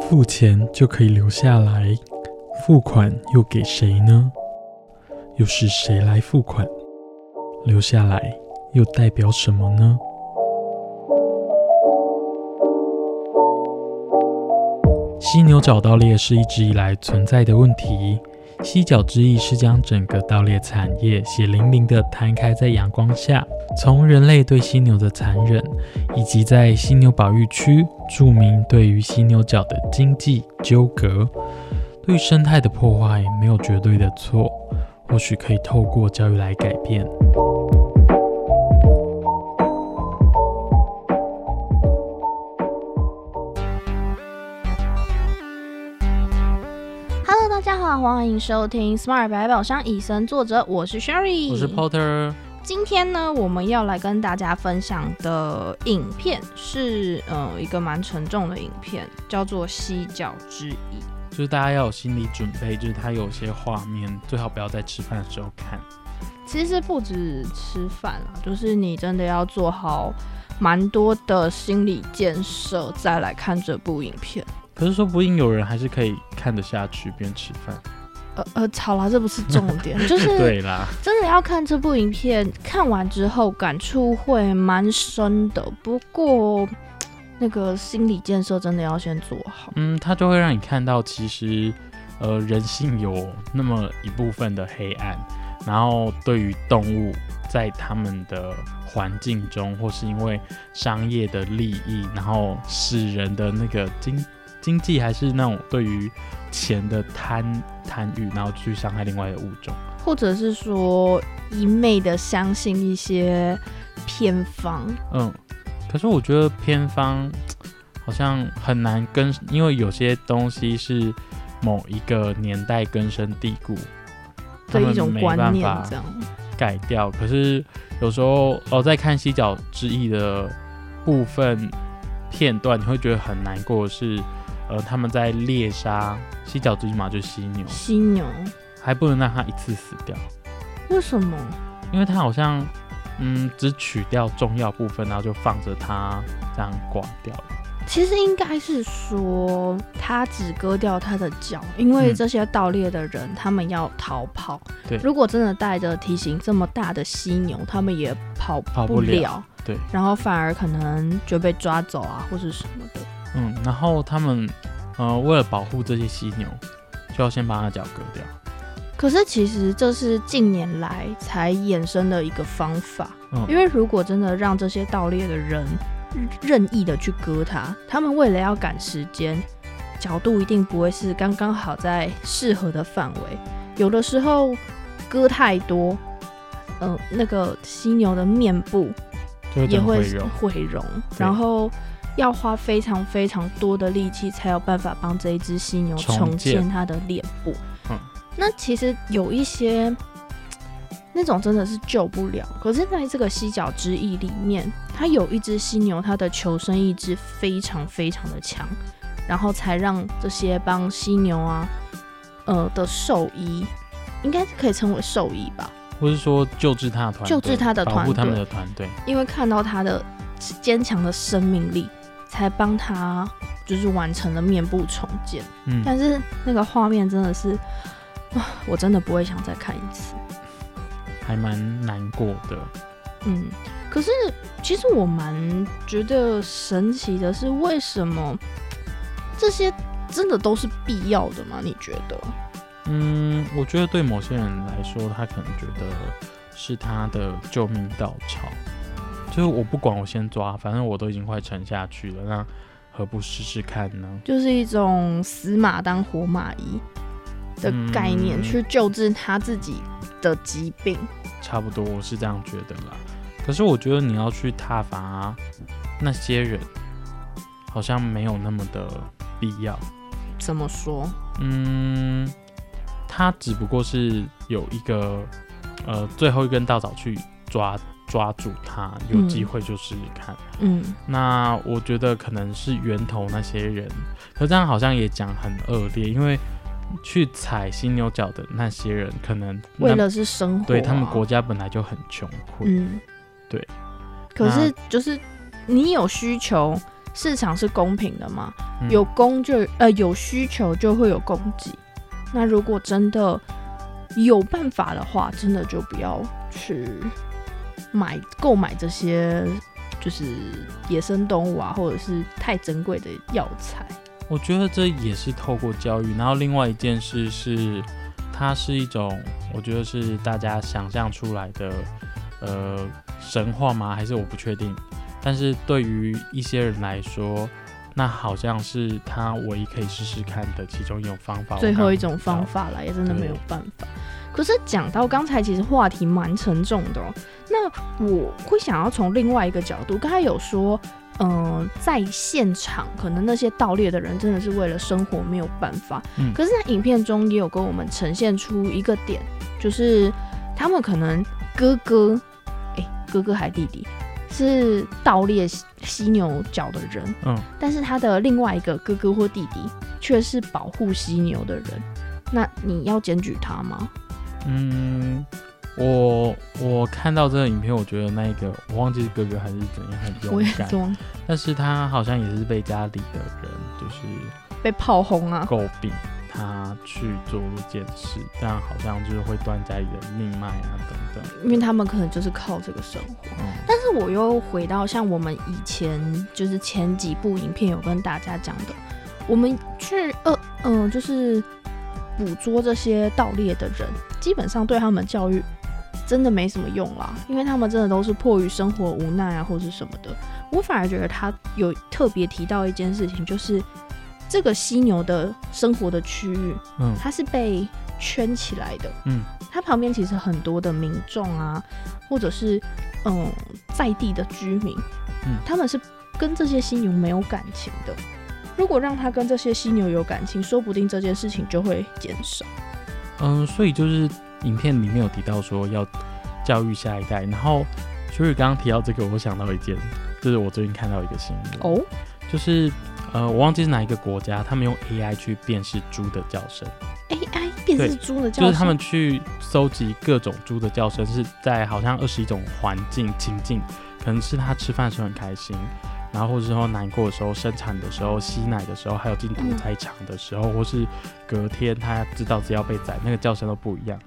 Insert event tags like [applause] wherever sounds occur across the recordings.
付钱就可以留下来，付款又给谁呢？又是谁来付款？留下来又代表什么呢？犀牛角盗猎是一直以来存在的问题。犀角之翼是将整个盗猎产业血淋淋的摊开在阳光下，从人类对犀牛的残忍，以及在犀牛保育区著名对于犀牛角的经济纠葛，对生态的破坏没有绝对的错，或许可以透过教育来改变。Hello，大家好，欢迎收听 Smart 百宝箱以身作则，我是 Sherry，我是 Porter。今天呢，我们要来跟大家分享的影片是呃一个蛮沉重的影片，叫做《犀角之翼》。就是大家要有心理准备，就是它有些画面最好不要在吃饭的时候看。其实不止吃饭啊，就是你真的要做好蛮多的心理建设，再来看这部影片。可是说不定有人还是可以看得下去边吃饭。呃呃，好啦，这不是重点，[laughs] 就是对啦，真的要看这部影片，看完之后感触会蛮深的。不过那个心理建设真的要先做好。嗯，它就会让你看到，其实呃人性有那么一部分的黑暗，然后对于动物在他们的环境中，或是因为商业的利益，然后使人的那个经经济还是那种对于钱的贪贪欲，然后去伤害另外的物种。或者是说一昧的相信一些偏方，嗯，可是我觉得偏方好像很难根，因为有些东西是某一个年代根深蒂固他的一种观念。改掉。可是有时候哦，在看犀角之翼的部分片段，你会觉得很难过的是，呃，他们在猎杀犀角最起码，就是犀牛，犀牛还不能让它一次死掉，为什么？因为它好像嗯只取掉重要部分，然后就放着它这样挂掉了。其实应该是说，他只割掉他的脚，因为嗯这些盗猎的人他们要逃跑。对如果真的带着体型这么大的犀牛，他们也跑不跑不了对，然后反而可能就被抓走啊，或是什么的。嗯，然后他们呃为了保护这些犀牛，就要先把它脚割掉。可是其实这是近年来才衍生的一个方法，嗯因为如果真的让这些盗猎的人任意的去割它，他们为了要赶时间，角度一定不会是刚刚好在适合的范围，有的时候割太多，呃，那个犀牛的面部也会毁容。然后要花非常非常多的力气才有办法帮这一只犀牛重重建建它的脸部。嗯那其实有一些那种真的是救不了，可是在这个犀角之翼里面，它有一只犀牛，它的求生意志非常非常的强，然后才让这些帮犀牛啊，呃的兽医，应该是可以称为兽医吧，或是说救治他的团，救治他的团保护他们队的团队。因为看到他的坚强的生命力，才帮他就是完成了面部重建。嗯，但是那个画面真的是，啊，我真的不会想再看一次。还蛮难过的。嗯，可是其实我蛮觉得神奇的是，为什么这些真的都是必要的吗？你觉得？嗯，我觉得对某些人来说，他可能觉得是他的救命稻草。就是我不管，我先抓，反正我都已经快沉下去了，那何不试试看呢？就是一种死马当活马医的概念，嗯去救治他自己的疾病。差不多，我是这样觉得啦。可是我觉得你要去挞伐那些人，好像没有那么的必要。怎么说？嗯，他只不过是有一个呃最后一根稻草去抓抓住他，有机会就试试看。嗯，那我觉得可能是源头那些人，可这样好像也讲很恶劣，因为去踩犀牛角的那些人，可能为了是生活啊、对他们国家本来就很穷困，嗯，对。可是就是你有需求，市场是公平的嘛？嗯有供就呃有需求就会有供给。那如果真的有办法的话，真的就不要去买购买这些就是野生动物啊，或者是太珍贵的药材。我觉得这也是透过教育，然后另外一件事是，它是一种，我觉得是大家想象出来的，呃，神话吗？还是我不确定。但是对于一些人来说，那好像是他唯一可以试试看的其中一种方法。最后一种方，法了，也真的没有办法。可是讲到刚才，其实话题蛮沉重的哦。那我会想要从另外一个角度，刚才有说，嗯、在现场可能那些盗猎的人真的是为了生活没有办法。嗯可是，在影片中也有跟我们呈现出一个点，就是他们可能哥哥，哎、哥哥还弟弟是盗猎犀犀牛角的人，嗯，但是他的另外一个哥哥或弟弟却是保护犀牛的人，那你要检举他吗？嗯，我我看到这个影片，我觉得那一个我忘记是哥哥还是怎样，很勇敢，装但是他好像也是被家里的人就是被炮轰啊！诟病他去做这件事，这样好像就是会断家里的命脉啊等等。因为他们可能就是靠这个生活。嗯但是我又回到像我们以前就是前几部影片有跟大家讲的，我们去呃嗯、就是捕捉这些盗猎的人，基本上对他们教育真的没什么用啦，因为他们真的都是迫于生活无奈啊或是什么的。我反而觉得他有特别提到一件事情，就是这个犀牛的生活的区域，嗯它是被圈起来的。嗯它旁边其实很多的民众啊，或者是嗯在地的居民，嗯他们是跟这些犀牛没有感情的。如果让他跟这些犀牛有感情，说不定这件事情就会减少。嗯，所以就是影片里面有提到说要教育下一代，然后所以刚刚提到这个，我想到一件，就是我最近看到一个新闻，哦，就是呃我忘记是哪一个国家，他们用 AI 去辨识猪的叫声。AI 辨识猪的叫声，就是他们去搜集各种猪的叫声，是在好像二十一种环境情境，可能是它吃饭的时候很开心，然后或者说难过的时候、生产的时候、吸奶的时候，还有进屠宰场的时候，或是隔天他知道只要被宰，那个叫声都不一样，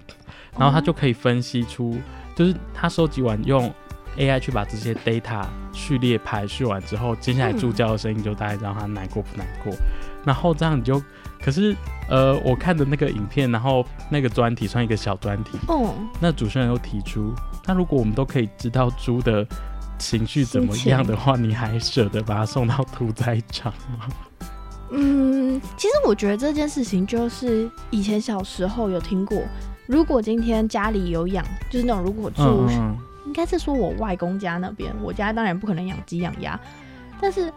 然后他就可以分析出，就是他收集完用 AI 去把这些 data 序列排序完之后，接下来嗯。猪叫的声音就大概知道它难过不难过，然后这样你就，可是呃，我看的那个影片，然后那个专题算一个小专题，哦，那主持人又提出，那如果我们都可以知道猪的情绪怎么样的话，你还舍得把它送到屠宰场吗？嗯，其实我觉得这件事情就是以前小时候有听过，如果今天家里有养，就是那种如果住嗯嗯。应该是说我外公家那边，我家当然不可能养鸡养鸭，但是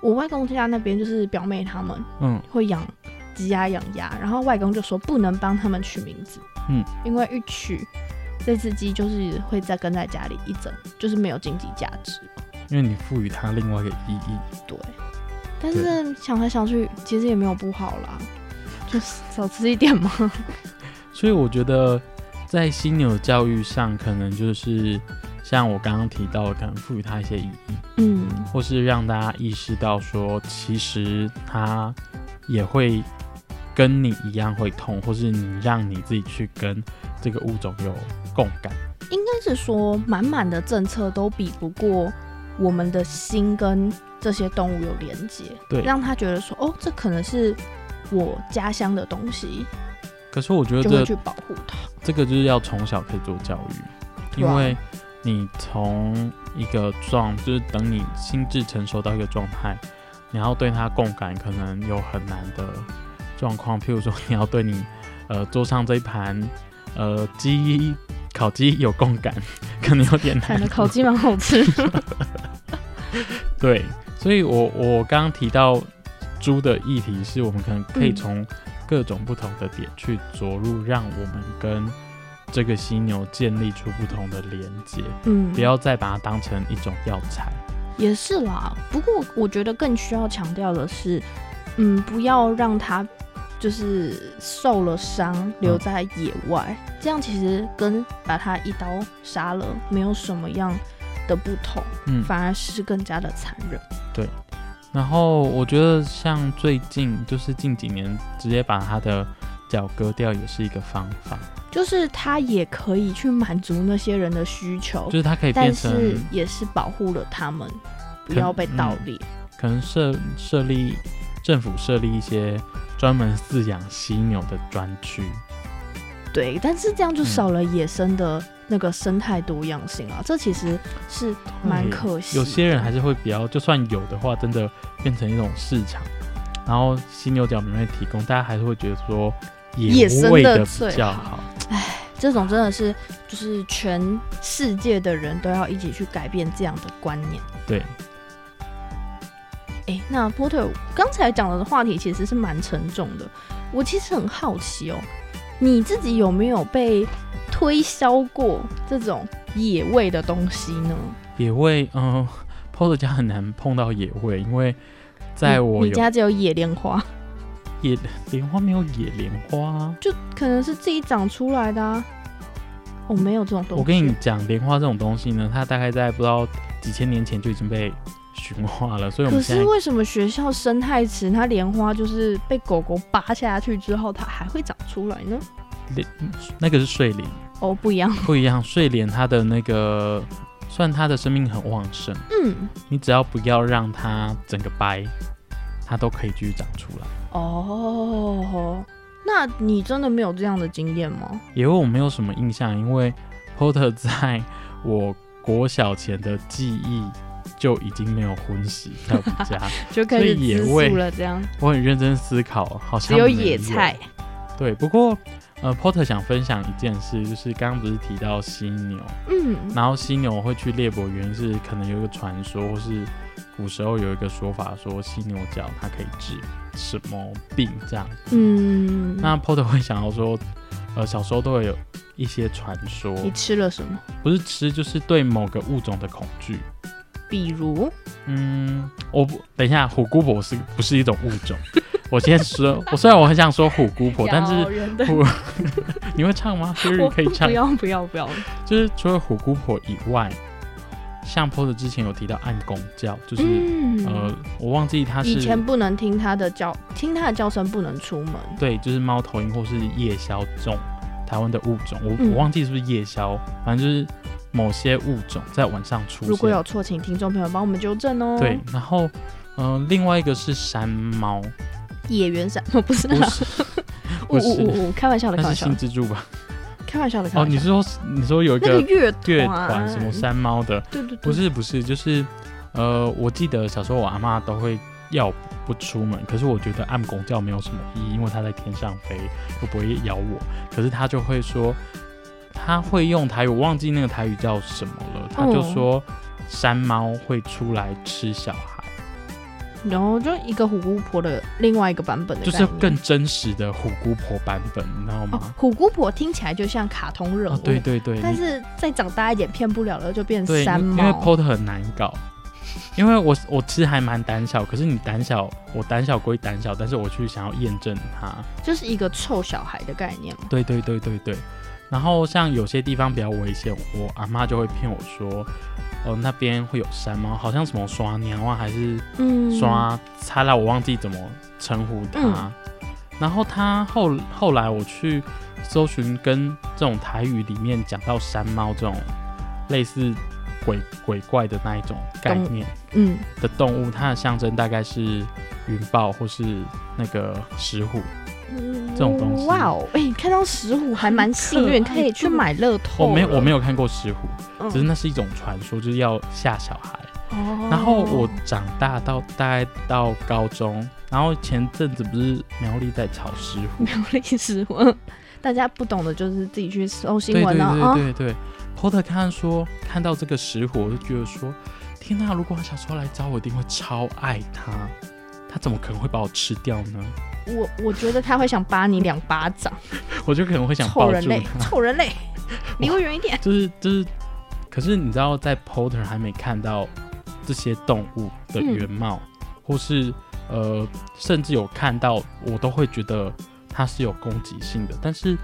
我外公家那边就是表妹他们嗯。会养鸡鸭养鸭，然后外公就说不能帮他们取名字，嗯，因为一取这只鸡就是会再跟在家里一整，就是没有经济价值，嗯，因为你赋予它另外一个意义。对。但是想来想去，其实也没有不好啦，就是少吃一点嘛。[laughs] 所以我觉得在犀牛教育上，可能就是像我刚刚提到的，可能赋予它一些意义，嗯，或是让大家意识到说，其实它也会跟你一样会痛，或是你让你自己去跟这个物种有共感。应该是说满满的政策都比不过我们的心跟这些动物有连接，对让他觉得说哦，这可能是我家乡的东西，可是我觉得就会这去保护它。这个就是要从小可以做教育，因为你从一个状，就是等你心智成熟到一个状态，你要对它共感，可能有很难的状况。譬如说，你要对你呃桌上这一盘呃鸡烤鸡有共感，可能有点难的。烤鸡蛮好吃。[laughs] 对，所以我我刚刚提到猪的议题，是我们可能可以嗯从各种不同的点去着入，让我们跟这个犀牛建立出不同的连接，嗯，不要再把它当成一种药材。也是啦。不过我觉得更需要强调的是，嗯，不要让它就是受了伤留在野外，这样其实跟把他一刀杀了没有什么样的不同，嗯，反而是更加的残忍。对然后我觉得像最近就是近几年直接把他的脚割掉也是一个方法，就是他也可以去满足那些人的需求就，是他可以变但成是也是保护了他们，不要被盗猎。可能设设立政府设立一些专门饲养犀牛的专区。对，但是这样就嗯少了野生的那个生态多样性啊，这其实是蛮可惜。有些人还是会比较，就算有的话，真的变成一种市场，然后犀牛角免费提供，大家还是会觉得说野生味的比较好哎。这种真的是就是全世界的人都要一起去改变这样的观念。对，诶，那波特刚才讲的话题其实是蛮沉重的，我其实很好奇哦，你自己有没有被推销过这种野味的东西呢？野味，嗯、p o 家很难碰到野味，因为在我有你家只有野莲花，野莲花没有野莲花啊。就可能是自己长出来的啊。我、没有这种东西。我跟你讲，莲花这种东西呢，它大概在不知道几千年前就已经被驯化了，所以我可们可是为什么学校生态池它莲花就是被狗狗扒下去之后，它还会长出来呢？莲那个是睡莲，哦，不一样。不一样。睡莲它的那个，算它的生命很旺盛，嗯，你只要不要让它整个掰，它都可以继续长出来。哦，那你真的没有这样的经验吗？因为我没有什么印象，因为 Porter 在我国小前的记忆就已经没有荤食在我们家，[laughs] 就开始所以野味了，这样我很认真思考，好只有像没野菜。对，不过呃，Porter 想分享一件事，就是刚刚不是提到犀牛，嗯，然后犀牛会去猎捕，原因是可能有一个传说，或是古时候有一个说法，说犀牛角它可以治什么病这样。嗯，那 Porter 会想要说，呃，小时候都会有一些传说，你吃了什么？不是吃，就是对某个物种的恐惧。比如，嗯，我不等一下，虎姑婆是不是一种物种？[laughs] 我先说，[laughs] 我虽然我很想说虎姑婆，但是 [laughs] 你会唱吗？就是我可以唱不，要不要不要，就是除了虎姑婆以外，像 PO 的之前有提到暗公叫，就是、嗯，呃，我忘记它是以前不能听它的叫，听它的叫声不能出门。对，就是猫头鹰或是夜枭这种台湾的物种，我、嗯我忘记是不是夜枭，反正就是某些物种在晚上出现。如果有错，请听众朋友帮我们纠正哦。对，，然后嗯、呃另外一个是山猫，野原闪，哦，不是不啦，是呜不是 [laughs] 呜呜呜，开玩笑的，开玩笑的，新蜘蛛吧？开玩笑的，开哦，玩笑的。你是说你说有一个那个乐乐团团什么山猫的？对对对，不是不是，就是呃，我记得小时候我阿妈都会要不出门，可是我觉得按公叫没有什么意义，因为它在天上飞，又不会咬我。可是他就会说，他会用台语，我忘记那个台语叫什么了，他就哦说山猫会出来吃小孩，然后就一个虎姑婆的另外一个版本的就是更真实的虎姑婆版本，你知道哦吗？，虎姑婆听起来就像卡通人物，啊，对对对，但是再长大一点骗不了了，就变对，山因为猫。POT 很难搞，因为我我其实还蛮胆小，可是你胆小，我胆小归胆小，但是我去想要验证它。就是一个臭小孩的概念嘛。对对对对对。然后像有些地方比较危险，我阿妈就会骗我说，哦那边会有山猫，好像什么刷鸟啊，还是嗯，刷擦啦，我忘记怎么称呼它。嗯然后他后后来我去搜寻跟这种台语里面讲到山猫这种类似鬼鬼怪的那一种概念嗯，的动物，它的象征大概是云豹或是那个石虎。这种东西哇哦，哎、看到石虎还蛮幸运，很可以去买乐透。我没有我没有看过石虎，嗯，只是那是一种传说，就是要吓小孩。哦然后我长大到大概到高中，然后前阵子不是苗栗在炒石虎，苗栗石虎，嗯 [laughs] 大家不懂的就是自己去搜新对对闻啊。对对对。Porter 看说看到这个石虎，我就觉得说，天哪！如果他小时候来找我，一定会超爱他。他怎么可能会把我吃掉呢？我我觉得他会想扒你两巴掌，[laughs] 我就可能会想臭人类。臭人类，[laughs] 离我远一点。就是就是，可是你知道，在 Porter 还没看到这些动物的原貌，或是呃，甚至有看到，我都会觉得它是有攻击性的。但是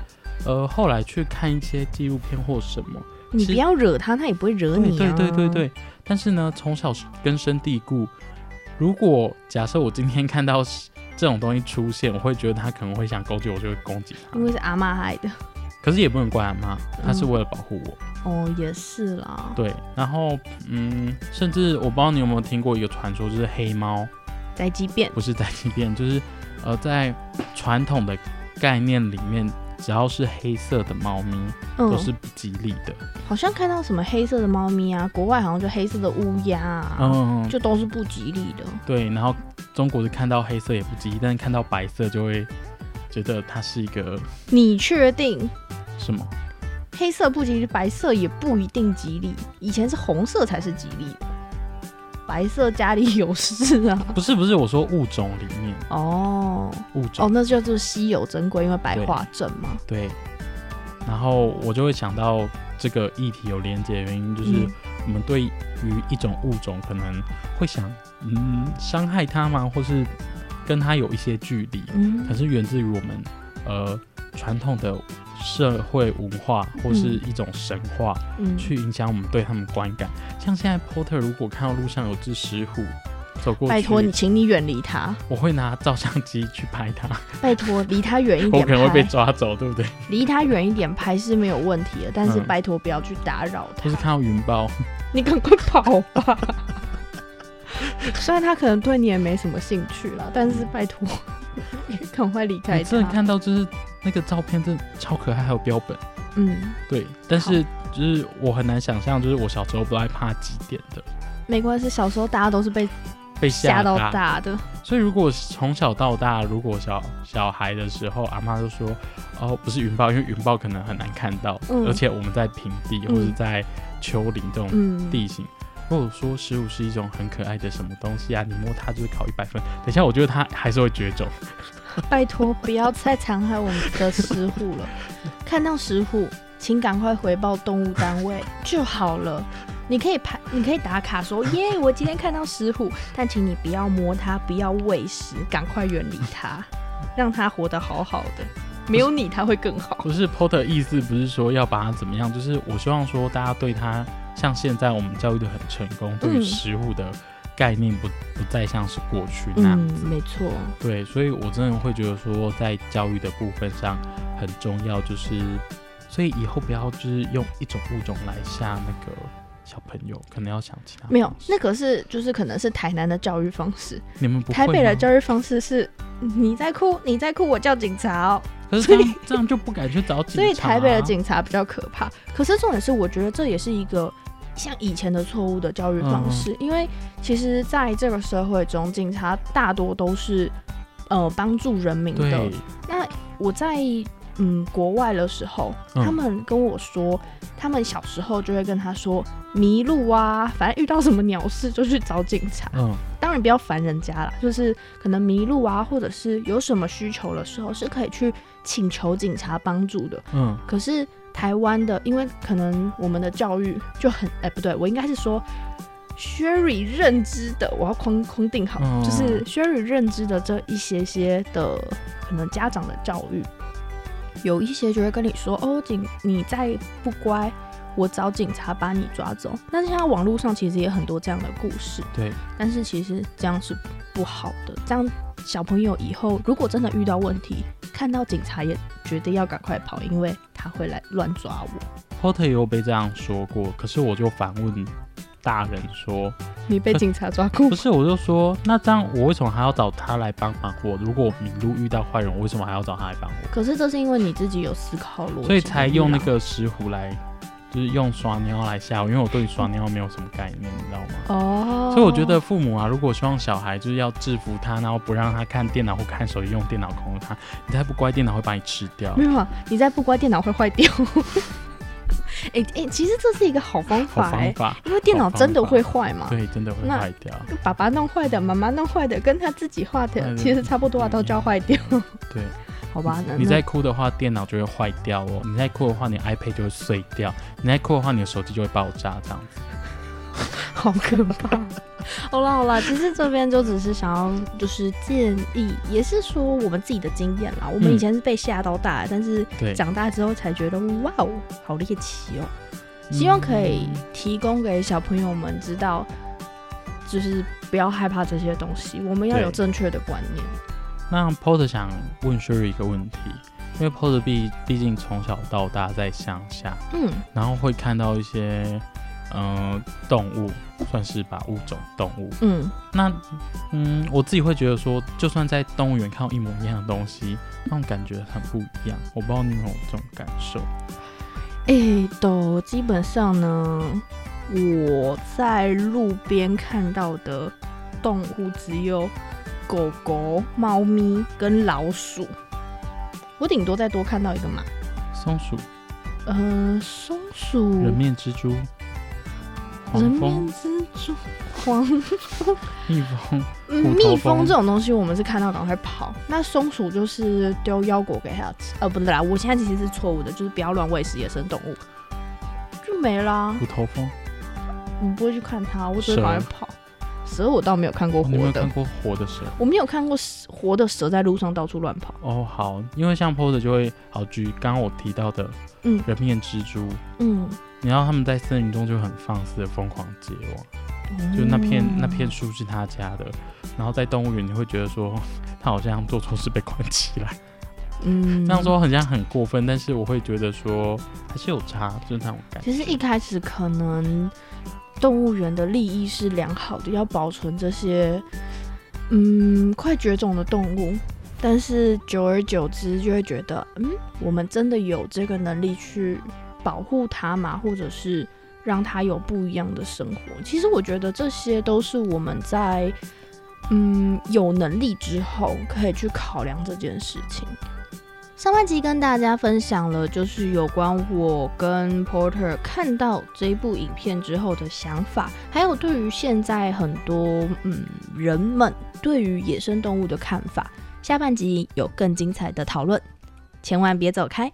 呃，后来去看一些纪录片或什么，你不要惹他，他也不会惹你、对对对对。但是呢，从小根深蒂固，如果假设我今天看到这种东西出现，我会觉得他可能会想攻击我，就会攻击他因。为是阿妈害的。可是也不能怪阿妈，她是嗯为了保护我。哦，也是啦。对，然后嗯，甚至我不知道你有没有听过一个传说，就是黑猫宅急便。不是宅急便，就是呃，在传统的概念里面，只要是黑色的猫咪都嗯，是不吉利的。好像看到什么黑色的猫咪啊，国外好像就黑色的乌鸦啊，嗯，就都是不吉利的。对，然后中国是看到黑色也不吉利，但是看到白色就会觉得它是一个你确定什么？黑色不吉利，白色也不一定吉利？以前是红色才是吉利的，白色家里有事啊。不是不是，我说物种里面。哦。物种。哦，那就是稀有珍贵，因为白化症嘛。对，然后我就会想到这个议题有连接的原因，就是嗯。我们对于一种物种可能会想，嗯，伤害它吗？或是跟它有一些距离，嗯。可是源自于我们呃传统的社会文化或是一种神话，嗯，去影响我们对他们观感。像现在 Porter 如果看到路上有只石虎走过去，拜托你，请你远离它，我会拿照相机去拍它，拜托离它远一点 [laughs] 我可能会被，抓走，对不对？离它远一点拍是没有问题的，但是嗯拜托不要去打扰它就是。看到云豹，你赶快跑吧！[laughs] 虽然他可能对你也没什么兴趣了，但是拜托，[laughs] 赶快离开我真的。看到就是那个照片真的超可爱，还有标本。嗯，对，但是就是我很难想象，就是我小时候不爱怕几点的，没关系，小时候大家都是被被吓到大。的。所以如果从小到大，如果小小孩的时候，阿妈就说哦，不是云豹，因为云豹可能很难看到，嗯而且我们在平地或者在丘陵这种嗯，地形。如果说十五是一种很可爱的什么东西啊，你摸它就是考一百分。等一下，我觉得它还是会绝种。[laughs] 拜托不要再残害我们的石虎了。看到石虎，请赶快回报动物单位就好了。你可以拍，你可以打卡说耶，我今天看到石虎，但请你不要摸它，不要喂食，赶快远离它，让它活得好好的。没有你，它会更好。不是 Potter 意思不是说要把它怎么样，就是我希望说大家对它，像现在我们教育的很成功，对于嗯食物的概念不不再像是过去那样没错。对，所以我真的会觉得说，在教育的部分上很重要，就是所以以后不要就是用一种物种来吓那个小朋友，可能要想其他没有那个是就是可能是台南的教育方式，你们不会台北的教育方式是你在哭，你在哭，我叫警察哦。可是这样这样就不敢去找警察、啊，所以台北的警察比较可怕。可是重点是，我觉得这也是一个像以前的错误的教育方式，嗯因为其实在这个社会中，警察大多都是呃帮助人民的。那我在嗯国外的时候，嗯他们跟我说，他们小时候就会跟他说迷路啊，反正遇到什么鸟事就去找警察。嗯当然不要烦人家啦，就是可能迷路啊，或者是有什么需求的时候，是可以去请求警察帮助的。嗯可是台湾的，因为可能我们的教育就很，哎、不对，我应该是说。Sherry 认知的，我要框框定好，嗯就是 Sherry 认知的这一些些的可能家长的教育，有一些就会跟你说，哦，警你再不乖，我找警察把你抓走。那现在网络上其实也很多这样的故事，对，但是其实这样是不好的。这样小朋友以后如果真的遇到问题，看到警察也绝对要赶快跑，因为他会来乱抓我。Porter 也有被这样说过，可是我就反问大人说，你被警察抓过不？是，我就说，那这样我为什么还要找他来帮忙我？如果我迷路遇到坏人，我为什么还要找他来帮我？可是这是因为你自己有思考逻辑，所以才用那。个石斛来，就是用耍尿来吓我，因为我对耍尿没有什么概念，你知道吗？哦，所以我觉得父母啊，如果希望小孩就是要制服他，然后不让他看电脑或看手机，用电脑控制他，你再不乖，电脑会把你吃掉没。有啊，你再不乖，电脑会坏掉。[laughs] 哎哎、其实这是一个好方法哎、方法，因为电脑真的会坏嘛。对，真的会坏掉。爸爸弄坏的，妈妈弄坏的，跟他自己画的其实差不多啊，都叫坏掉。对，[laughs] 好吧，你那再哭的话，电脑就会坏掉哦；你再哭的话，你 iPad 就会碎掉；你再哭的话，你的手机就会爆炸，这样子。[laughs] 好可怕。好啦好啦，其实这边就只是想要就是建议，也是说我们自己的经验啦。我们嗯以前是被吓到大的，但是对，长大之后才觉得哇哦，好猎奇哦。希望可以嗯提供给小朋友们知道，就是不要害怕这些东西，我们要有正确的观念。那 Porter 想问 Sherry 一个问题，因为 Porter 毕毕竟从小到大在乡下，嗯，然后会看到一些呃动物，算是吧物种动物。嗯，那嗯，我自己会觉得说，就算在动物园看到一模一样的东西，那种感觉很不一样。我不知道你有这种感受。哎、都基本上呢，我在路边看到的动物只有狗狗、猫咪跟老鼠，我顶多再多看到一个马，松鼠、呃，松鼠、人面蜘蛛、人面、蜘蛛、黄蜂。蜜蜂，嗯，蜜蜂。蜂这种东西，我们是看到赶快跑。那松鼠就是丢腰果给它吃，呃，不对啦，我现在其实是错误的，就是不要乱喂食野生动物，就没啦。虎头蜂。你不会去看它，我只会赶快跑。蛇我倒没有看过活的。你没有看，过活的蛇？我没有看过活的蛇在路上到处乱跑。哦，好，因为像 Porter 就会好举刚刚我提到的嗯。人面蜘蛛，嗯，然后他们在森林中就很放肆的疯狂结网，就那片那片树是他家的，然后在动物园你会觉得说 [laughs] 他好像做错事被关起来，嗯，这样说好像很过分，但是我会觉得说还是有差，就是那种感觉。其实一开始可能动物园的利益是良好的，要保存这些嗯快绝种的动物，但是久而久之就会觉得，嗯，我们真的有这个能力去保护它吗？或者是让它有不一样的生活？其实我觉得这些都是我们在嗯有能力之后可以去考量这件事情。上半集跟大家分享了，就是有关我跟 Porter 看到这部影片之后的想法，还有对于现在很多嗯人们对于野生动物的看法。下半集有更精彩的讨论，千万别走开。